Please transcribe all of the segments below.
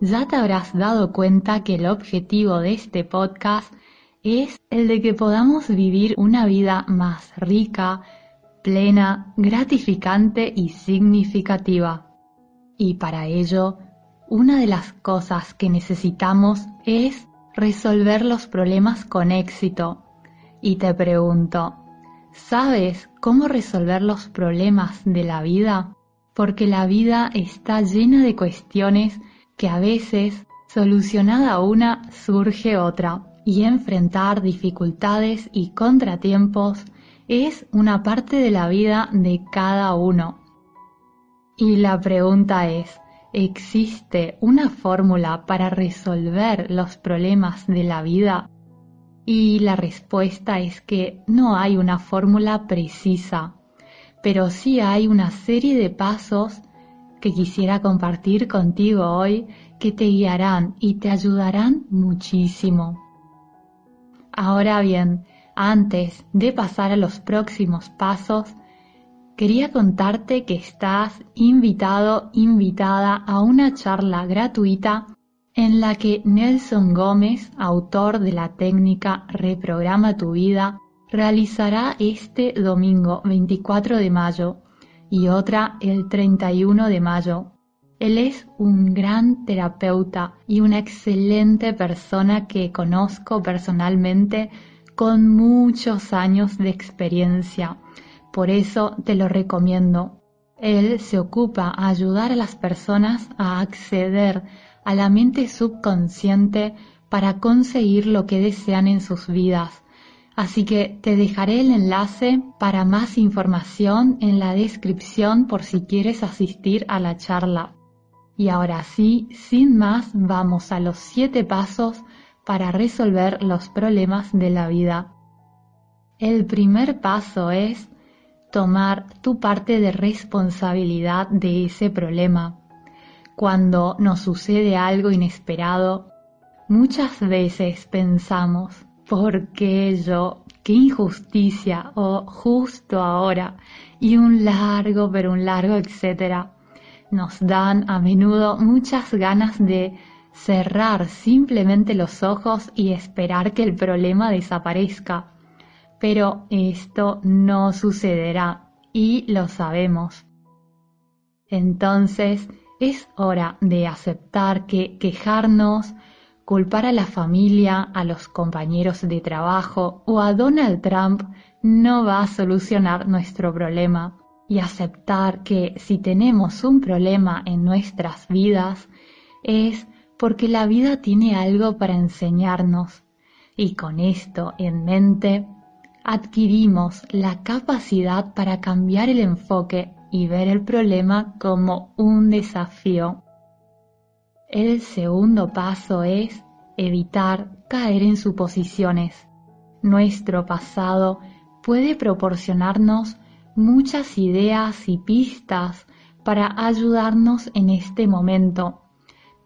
ya te habrás dado cuenta que el objetivo de este podcast es el de que podamos vivir una vida más rica, plena, gratificante y significativa. Y para ello, una de las cosas que necesitamos es resolver los problemas con éxito. Y te pregunto, ¿sabes cómo resolver los problemas de la vida? Porque la vida está llena de cuestiones que a veces, solucionada una, surge otra. Y enfrentar dificultades y contratiempos es una parte de la vida de cada uno. Y la pregunta es, ¿existe una fórmula para resolver los problemas de la vida? Y la respuesta es que no hay una fórmula precisa, pero sí hay una serie de pasos que quisiera compartir contigo hoy que te guiarán y te ayudarán muchísimo. Ahora bien, antes de pasar a los próximos pasos, quería contarte que estás invitado, invitada a una charla gratuita en la que Nelson Gómez, autor de la técnica Reprograma tu vida, realizará este domingo 24 de mayo y otra el 31 de mayo. Él es un gran terapeuta y una excelente persona que conozco personalmente con muchos años de experiencia. Por eso te lo recomiendo. Él se ocupa a ayudar a las personas a acceder a la mente subconsciente para conseguir lo que desean en sus vidas. Así que te dejaré el enlace para más información en la descripción por si quieres asistir a la charla. Y ahora sí, sin más, vamos a los siete pasos para resolver los problemas de la vida. El primer paso es tomar tu parte de responsabilidad de ese problema. Cuando nos sucede algo inesperado, muchas veces pensamos, ¿por qué yo? ¿Qué injusticia? O justo ahora. Y un largo, pero un largo, etcétera. Nos dan a menudo muchas ganas de cerrar simplemente los ojos y esperar que el problema desaparezca. Pero esto no sucederá y lo sabemos. Entonces, es hora de aceptar que quejarnos, culpar a la familia, a los compañeros de trabajo o a Donald Trump no va a solucionar nuestro problema y aceptar que si tenemos un problema en nuestras vidas es porque la vida tiene algo para enseñarnos y con esto en mente adquirimos la capacidad para cambiar el enfoque y ver el problema como un desafío. El segundo paso es evitar caer en suposiciones. Nuestro pasado puede proporcionarnos muchas ideas y pistas para ayudarnos en este momento,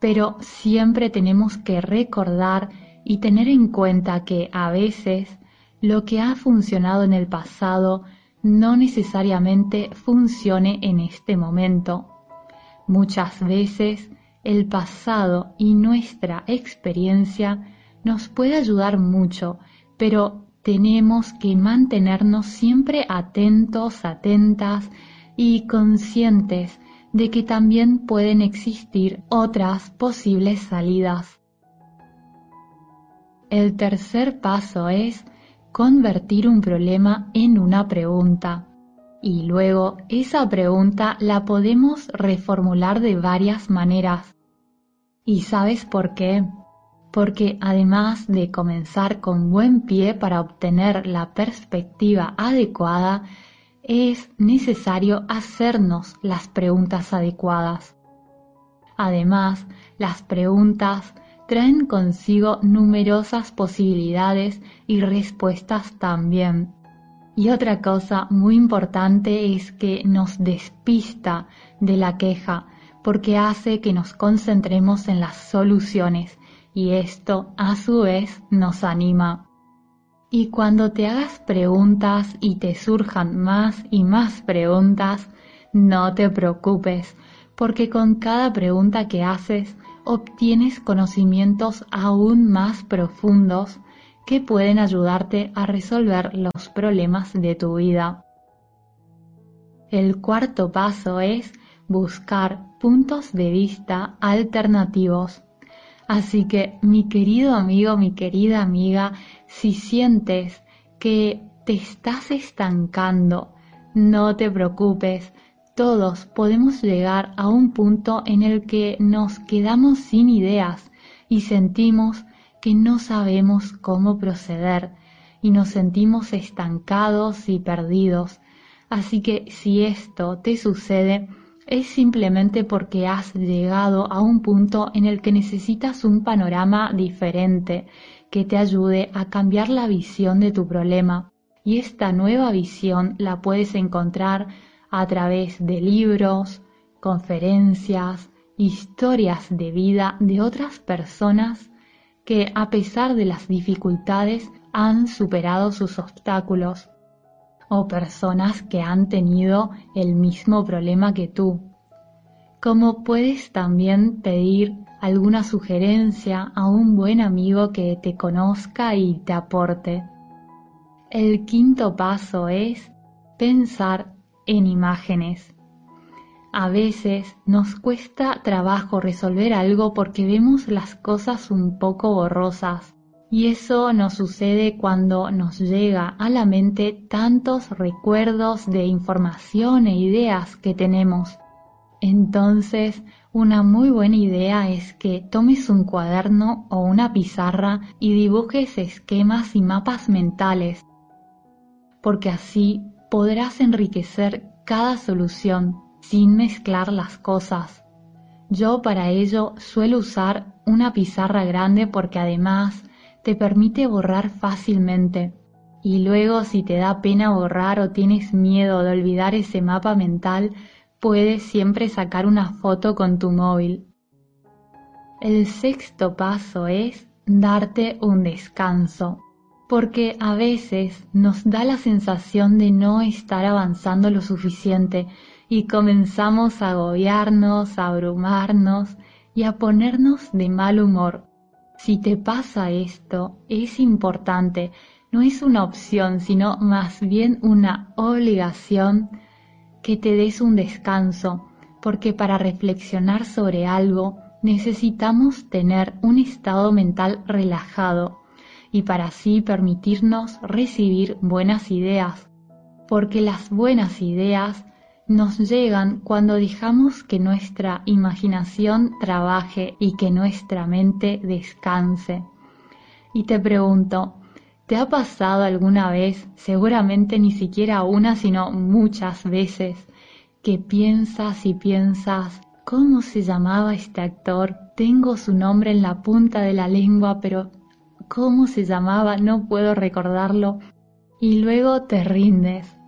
pero siempre tenemos que recordar y tener en cuenta que a veces lo que ha funcionado en el pasado no necesariamente funcione en este momento. Muchas veces el pasado y nuestra experiencia nos puede ayudar mucho, pero tenemos que mantenernos siempre atentos, atentas y conscientes de que también pueden existir otras posibles salidas. El tercer paso es convertir un problema en una pregunta. Y luego esa pregunta la podemos reformular de varias maneras. ¿Y sabes por qué? Porque además de comenzar con buen pie para obtener la perspectiva adecuada, es necesario hacernos las preguntas adecuadas. Además, las preguntas traen consigo numerosas posibilidades y respuestas también. Y otra cosa muy importante es que nos despista de la queja, porque hace que nos concentremos en las soluciones y esto a su vez nos anima. Y cuando te hagas preguntas y te surjan más y más preguntas, no te preocupes, porque con cada pregunta que haces obtienes conocimientos aún más profundos que pueden ayudarte a resolver los problemas de tu vida. El cuarto paso es buscar puntos de vista alternativos Así que mi querido amigo, mi querida amiga, si sientes que te estás estancando, no te preocupes. Todos podemos llegar a un punto en el que nos quedamos sin ideas y sentimos que no sabemos cómo proceder y nos sentimos estancados y perdidos. Así que si esto te sucede, es simplemente porque has llegado a un punto en el que necesitas un panorama diferente que te ayude a cambiar la visión de tu problema. Y esta nueva visión la puedes encontrar a través de libros, conferencias, historias de vida de otras personas que a pesar de las dificultades han superado sus obstáculos o personas que han tenido el mismo problema que tú. Como puedes también pedir alguna sugerencia a un buen amigo que te conozca y te aporte. El quinto paso es pensar en imágenes. A veces nos cuesta trabajo resolver algo porque vemos las cosas un poco borrosas y eso nos sucede cuando nos llega a la mente tantos recuerdos de información e ideas que tenemos. Entonces, una muy buena idea es que tomes un cuaderno o una pizarra y dibujes esquemas y mapas mentales, porque así podrás enriquecer cada solución sin mezclar las cosas. Yo para ello suelo usar una pizarra grande porque además te permite borrar fácilmente. Y luego si te da pena borrar o tienes miedo de olvidar ese mapa mental, puedes siempre sacar una foto con tu móvil. El sexto paso es darte un descanso, porque a veces nos da la sensación de no estar avanzando lo suficiente y comenzamos a agobiarnos, a abrumarnos y a ponernos de mal humor. Si te pasa esto, es importante, no es una opción, sino más bien una obligación que te des un descanso, porque para reflexionar sobre algo necesitamos tener un estado mental relajado. Y para así permitirnos recibir buenas ideas, porque las buenas ideas nos llegan cuando dejamos que nuestra imaginación trabaje y que nuestra mente descanse. Y te pregunto, ¿te ha pasado alguna vez, seguramente ni siquiera una, sino muchas veces, que piensas y piensas, ¿cómo se llamaba este actor? Tengo su nombre en la punta de la lengua, pero ¿cómo se llamaba? No puedo recordarlo. Y luego te rindes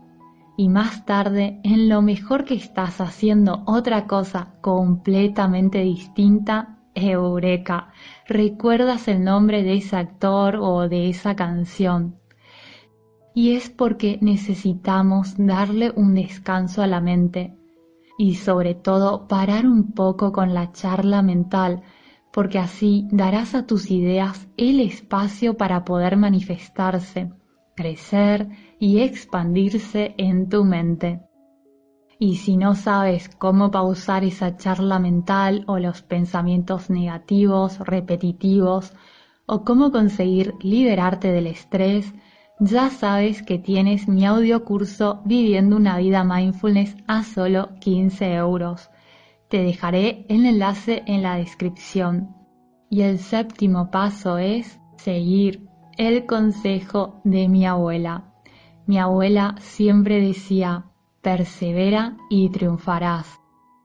y más tarde, en lo mejor que estás haciendo otra cosa completamente distinta, eureka, recuerdas el nombre de ese actor o de esa canción. Y es porque necesitamos darle un descanso a la mente y sobre todo parar un poco con la charla mental, porque así darás a tus ideas el espacio para poder manifestarse, crecer y expandirse en tu mente. Y si no sabes cómo pausar esa charla mental o los pensamientos negativos, repetitivos, o cómo conseguir liberarte del estrés, ya sabes que tienes mi audio curso Viviendo una vida mindfulness a solo 15 euros. Te dejaré el enlace en la descripción. Y el séptimo paso es seguir el consejo de mi abuela. Mi abuela siempre decía, persevera y triunfarás.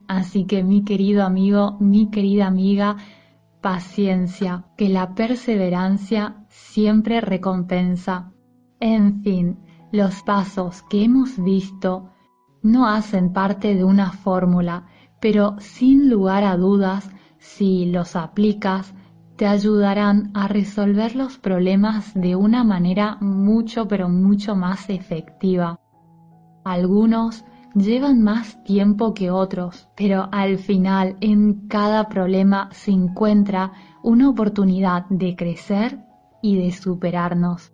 Así que mi querido amigo, mi querida amiga, paciencia, que la perseverancia siempre recompensa. En fin, los pasos que hemos visto no hacen parte de una fórmula, pero sin lugar a dudas, si los aplicas, te ayudarán a resolver los problemas de una manera mucho pero mucho más efectiva. Algunos llevan más tiempo que otros, pero al final en cada problema se encuentra una oportunidad de crecer y de superarnos.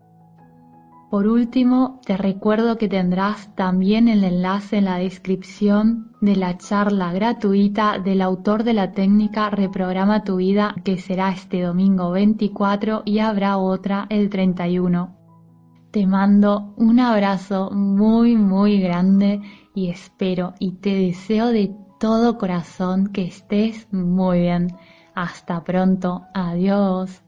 Por último, te recuerdo que tendrás también el enlace en la descripción de la charla gratuita del autor de la técnica Reprograma tu vida que será este domingo 24 y habrá otra el 31. Te mando un abrazo muy muy grande y espero y te deseo de todo corazón que estés muy bien. Hasta pronto. Adiós.